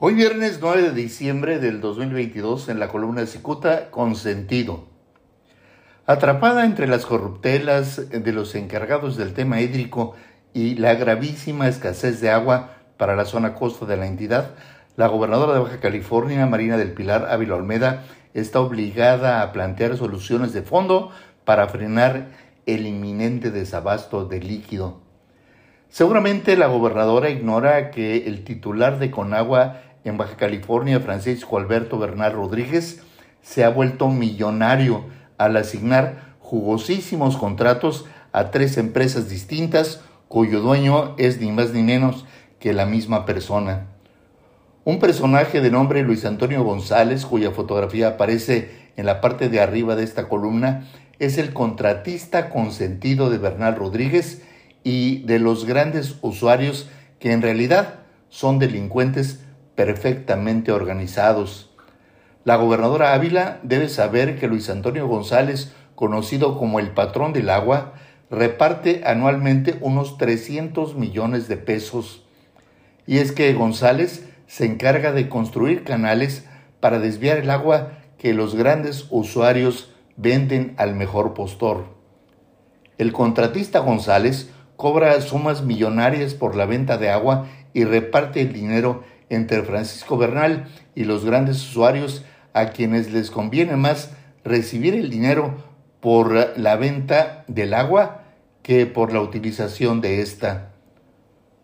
Hoy viernes 9 de diciembre del 2022 en la columna de Cicuta, Consentido. Atrapada entre las corruptelas de los encargados del tema hídrico y la gravísima escasez de agua para la zona costa de la entidad, la gobernadora de Baja California, Marina del Pilar Ávila Olmeda, está obligada a plantear soluciones de fondo para frenar el inminente desabasto de líquido. Seguramente la gobernadora ignora que el titular de Conagua en Baja California, Francisco Alberto Bernal Rodríguez, se ha vuelto millonario al asignar jugosísimos contratos a tres empresas distintas cuyo dueño es ni más ni menos que la misma persona. Un personaje de nombre Luis Antonio González, cuya fotografía aparece en la parte de arriba de esta columna, es el contratista consentido de Bernal Rodríguez y de los grandes usuarios que en realidad son delincuentes perfectamente organizados. La gobernadora Ávila debe saber que Luis Antonio González, conocido como el patrón del agua, reparte anualmente unos 300 millones de pesos. Y es que González se encarga de construir canales para desviar el agua que los grandes usuarios venden al mejor postor. El contratista González cobra sumas millonarias por la venta de agua y reparte el dinero entre Francisco Bernal y los grandes usuarios a quienes les conviene más recibir el dinero por la venta del agua que por la utilización de esta.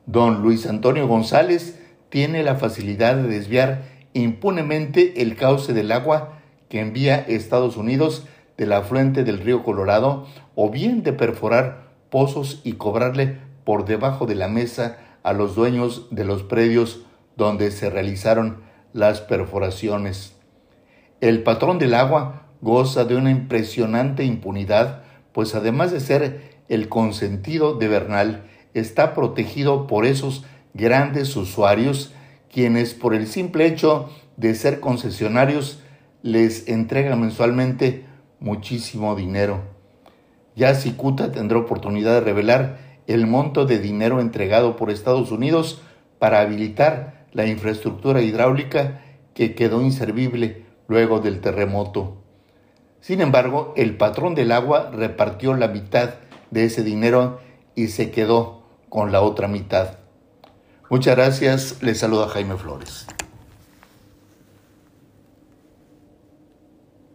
Don Luis Antonio González tiene la facilidad de desviar impunemente el cauce del agua que envía Estados Unidos de la fuente del río Colorado o bien de perforar pozos y cobrarle por debajo de la mesa a los dueños de los predios donde se realizaron las perforaciones. El patrón del agua goza de una impresionante impunidad, pues además de ser el consentido de Bernal, está protegido por esos grandes usuarios quienes por el simple hecho de ser concesionarios les entregan mensualmente muchísimo dinero. Ya Cicuta tendrá oportunidad de revelar el monto de dinero entregado por Estados Unidos para habilitar la infraestructura hidráulica que quedó inservible luego del terremoto. Sin embargo, el patrón del agua repartió la mitad de ese dinero y se quedó con la otra mitad. Muchas gracias, les saluda Jaime Flores.